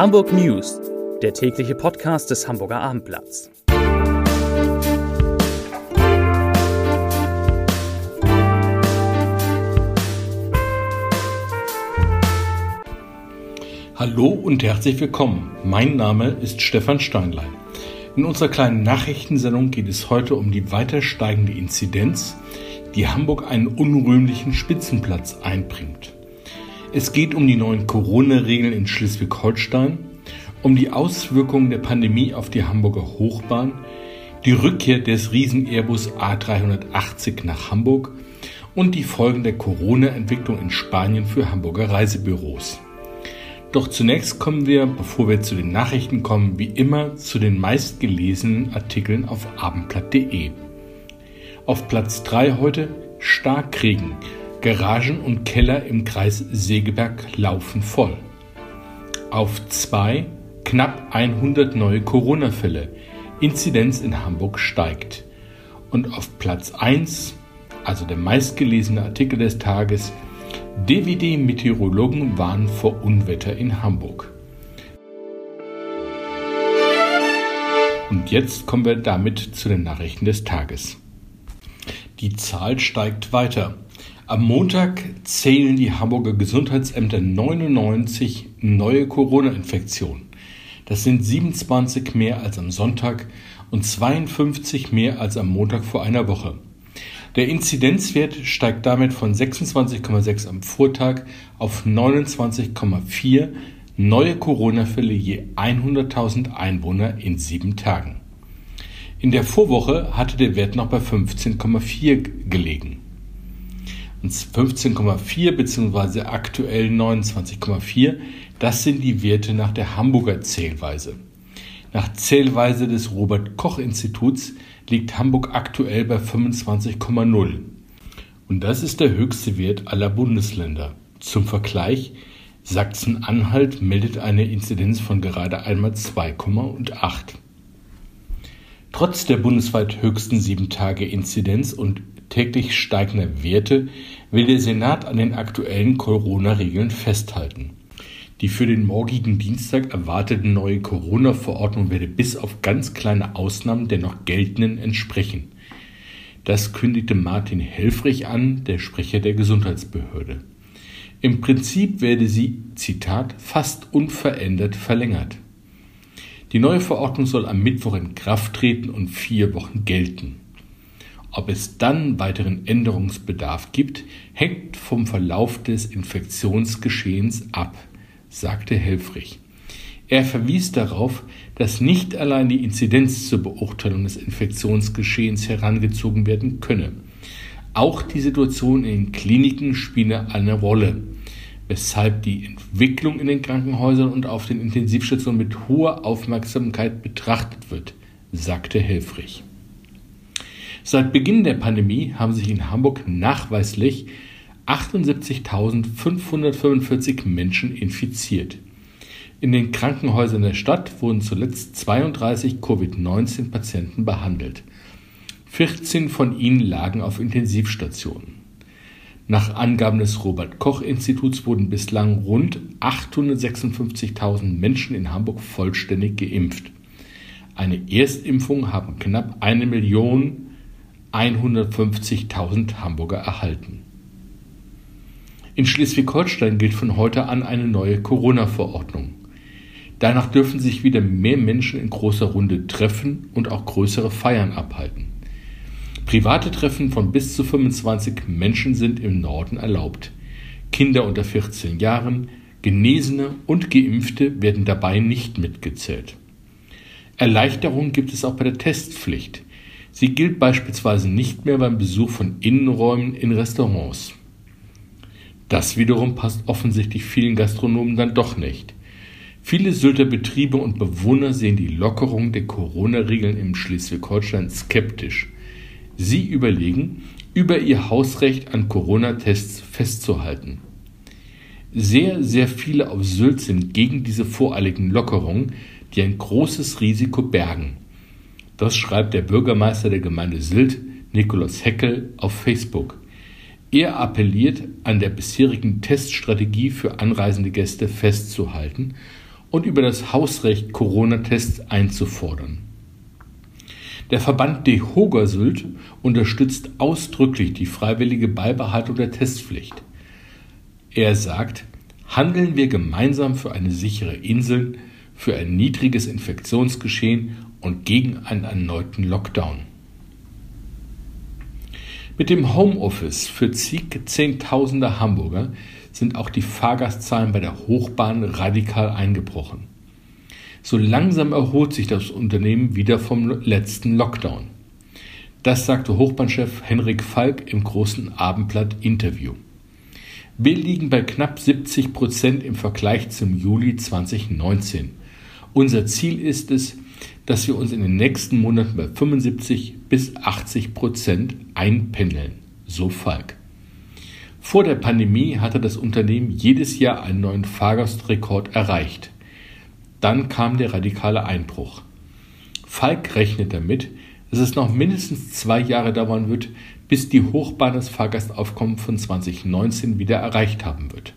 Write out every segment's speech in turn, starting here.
Hamburg News, der tägliche Podcast des Hamburger Abendblatts. Hallo und herzlich willkommen. Mein Name ist Stefan Steinlein. In unserer kleinen Nachrichtensendung geht es heute um die weiter steigende Inzidenz, die Hamburg einen unrühmlichen Spitzenplatz einbringt. Es geht um die neuen Corona-Regeln in Schleswig-Holstein, um die Auswirkungen der Pandemie auf die Hamburger Hochbahn, die Rückkehr des Riesen-Airbus A380 nach Hamburg und die Folgen der Corona-Entwicklung in Spanien für Hamburger Reisebüros. Doch zunächst kommen wir, bevor wir zu den Nachrichten kommen, wie immer zu den meistgelesenen Artikeln auf abendblatt.de. Auf Platz 3 heute Starkregen. Garagen und Keller im Kreis Segeberg laufen voll. Auf 2 knapp 100 neue Corona-Fälle. Inzidenz in Hamburg steigt. Und auf Platz 1, also der meistgelesene Artikel des Tages, DWD-Meteorologen warnen vor Unwetter in Hamburg. Und jetzt kommen wir damit zu den Nachrichten des Tages. Die Zahl steigt weiter. Am Montag zählen die Hamburger Gesundheitsämter 99 neue Corona-Infektionen. Das sind 27 mehr als am Sonntag und 52 mehr als am Montag vor einer Woche. Der Inzidenzwert steigt damit von 26,6 am Vortag auf 29,4 neue Corona-Fälle je 100.000 Einwohner in sieben Tagen. In der Vorwoche hatte der Wert noch bei 15,4 gelegen. Und 15,4 bzw. aktuell 29,4, das sind die Werte nach der Hamburger Zählweise. Nach Zählweise des Robert Koch Instituts liegt Hamburg aktuell bei 25,0. Und das ist der höchste Wert aller Bundesländer. Zum Vergleich, Sachsen-Anhalt meldet eine Inzidenz von gerade einmal 2,8. Trotz der bundesweit höchsten 7-Tage-Inzidenz und täglich steigender Werte will der Senat an den aktuellen Corona-Regeln festhalten. Die für den morgigen Dienstag erwartete neue Corona-Verordnung werde bis auf ganz kleine Ausnahmen der noch geltenden entsprechen. Das kündigte Martin Helfrich an, der Sprecher der Gesundheitsbehörde. Im Prinzip werde sie, Zitat, fast unverändert verlängert. Die neue Verordnung soll am Mittwoch in Kraft treten und vier Wochen gelten. Ob es dann weiteren Änderungsbedarf gibt, hängt vom Verlauf des Infektionsgeschehens ab sagte Helfrich. Er verwies darauf, dass nicht allein die Inzidenz zur Beurteilung des Infektionsgeschehens herangezogen werden könne. Auch die Situation in den Kliniken spiele eine Rolle, weshalb die Entwicklung in den Krankenhäusern und auf den Intensivstationen mit hoher Aufmerksamkeit betrachtet wird, sagte Helfrich. Seit Beginn der Pandemie haben sich in Hamburg nachweislich 78.545 Menschen infiziert. In den Krankenhäusern der Stadt wurden zuletzt 32 Covid-19-Patienten behandelt. 14 von ihnen lagen auf Intensivstationen. Nach Angaben des Robert Koch Instituts wurden bislang rund 856.000 Menschen in Hamburg vollständig geimpft. Eine Erstimpfung haben knapp 1.150.000 Hamburger erhalten. In Schleswig-Holstein gilt von heute an eine neue Corona-Verordnung. Danach dürfen sich wieder mehr Menschen in großer Runde treffen und auch größere Feiern abhalten. Private Treffen von bis zu 25 Menschen sind im Norden erlaubt. Kinder unter 14 Jahren, Genesene und Geimpfte werden dabei nicht mitgezählt. Erleichterung gibt es auch bei der Testpflicht. Sie gilt beispielsweise nicht mehr beim Besuch von Innenräumen in Restaurants. Das wiederum passt offensichtlich vielen Gastronomen dann doch nicht. Viele Sylter Betriebe und Bewohner sehen die Lockerung der Corona-Regeln im Schleswig-Holstein skeptisch. Sie überlegen, über ihr Hausrecht an Corona-Tests festzuhalten. Sehr, sehr viele auf Sylt sind gegen diese voreiligen Lockerungen, die ein großes Risiko bergen. Das schreibt der Bürgermeister der Gemeinde Sylt, Nikolaus Heckel, auf Facebook. Er appelliert, an der bisherigen Teststrategie für anreisende Gäste festzuhalten und über das Hausrecht Corona-Tests einzufordern. Der Verband DeHoga-Sylt unterstützt ausdrücklich die freiwillige Beibehaltung der Testpflicht. Er sagt, handeln wir gemeinsam für eine sichere Insel, für ein niedriges Infektionsgeschehen und gegen einen erneuten Lockdown. Mit dem Homeoffice für zig Zehntausender Hamburger sind auch die Fahrgastzahlen bei der Hochbahn radikal eingebrochen. So langsam erholt sich das Unternehmen wieder vom letzten Lockdown. Das sagte Hochbahnchef Henrik Falk im großen Abendblatt-Interview. Wir liegen bei knapp 70 Prozent im Vergleich zum Juli 2019. Unser Ziel ist es, dass wir uns in den nächsten Monaten bei 75 bis 80 Prozent einpendeln, so Falk. Vor der Pandemie hatte das Unternehmen jedes Jahr einen neuen Fahrgastrekord erreicht. Dann kam der radikale Einbruch. Falk rechnet damit, dass es noch mindestens zwei Jahre dauern wird, bis die Hochbahn das Fahrgastaufkommen von 2019 wieder erreicht haben wird.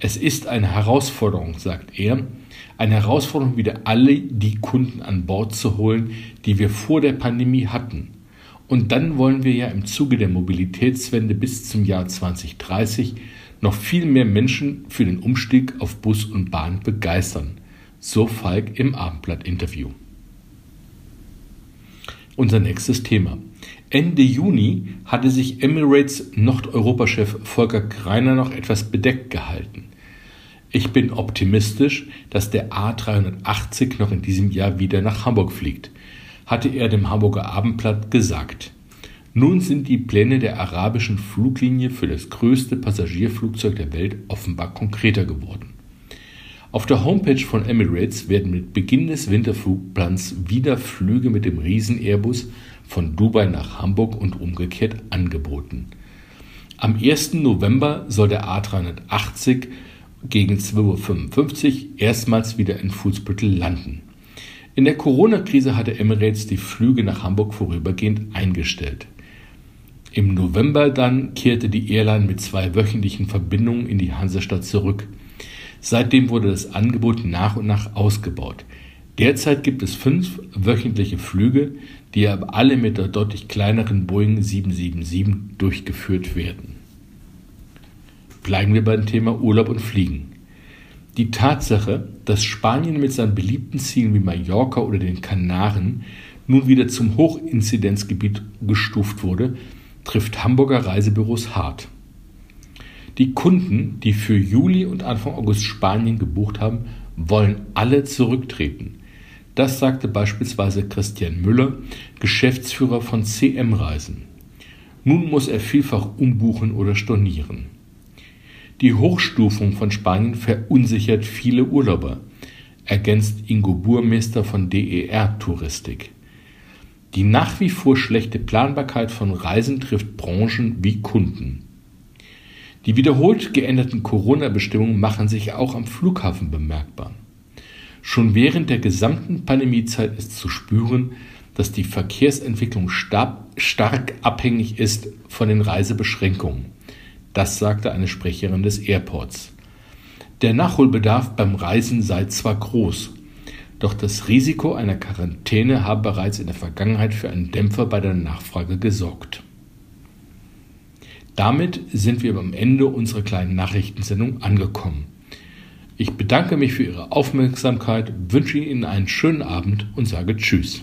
Es ist eine Herausforderung, sagt er, eine Herausforderung, wieder alle die Kunden an Bord zu holen, die wir vor der Pandemie hatten. Und dann wollen wir ja im Zuge der Mobilitätswende bis zum Jahr 2030 noch viel mehr Menschen für den Umstieg auf Bus und Bahn begeistern. So Falk im Abendblatt-Interview. Unser nächstes Thema. Ende Juni hatte sich Emirates Nordeuropa-Chef Volker Greiner noch etwas bedeckt gehalten. Ich bin optimistisch, dass der A380 noch in diesem Jahr wieder nach Hamburg fliegt hatte er dem Hamburger Abendblatt gesagt. Nun sind die Pläne der arabischen Fluglinie für das größte Passagierflugzeug der Welt offenbar konkreter geworden. Auf der Homepage von Emirates werden mit Beginn des Winterflugplans wieder Flüge mit dem Riesen-Airbus von Dubai nach Hamburg und umgekehrt angeboten. Am 1. November soll der A380 gegen 12.55 Uhr erstmals wieder in Fußbüttel landen. In der Corona-Krise hatte Emirates die Flüge nach Hamburg vorübergehend eingestellt. Im November dann kehrte die Airline mit zwei wöchentlichen Verbindungen in die Hansestadt zurück. Seitdem wurde das Angebot nach und nach ausgebaut. Derzeit gibt es fünf wöchentliche Flüge, die aber alle mit der deutlich kleineren Boeing 777 durchgeführt werden. Bleiben wir beim Thema Urlaub und Fliegen. Die Tatsache, dass Spanien mit seinen beliebten Zielen wie Mallorca oder den Kanaren nun wieder zum Hochinzidenzgebiet gestuft wurde, trifft Hamburger Reisebüros hart. Die Kunden, die für Juli und Anfang August Spanien gebucht haben, wollen alle zurücktreten. Das sagte beispielsweise Christian Müller, Geschäftsführer von CM Reisen. Nun muss er vielfach umbuchen oder stornieren. Die Hochstufung von Spanien verunsichert viele Urlauber, ergänzt Ingo Burmeister von DER Touristik. Die nach wie vor schlechte Planbarkeit von Reisen trifft Branchen wie Kunden. Die wiederholt geänderten Corona-Bestimmungen machen sich auch am Flughafen bemerkbar. Schon während der gesamten Pandemiezeit ist zu spüren, dass die Verkehrsentwicklung stark abhängig ist von den Reisebeschränkungen. Das sagte eine Sprecherin des Airports. Der Nachholbedarf beim Reisen sei zwar groß, doch das Risiko einer Quarantäne habe bereits in der Vergangenheit für einen Dämpfer bei der Nachfrage gesorgt. Damit sind wir am Ende unserer kleinen Nachrichtensendung angekommen. Ich bedanke mich für Ihre Aufmerksamkeit, wünsche Ihnen einen schönen Abend und sage Tschüss.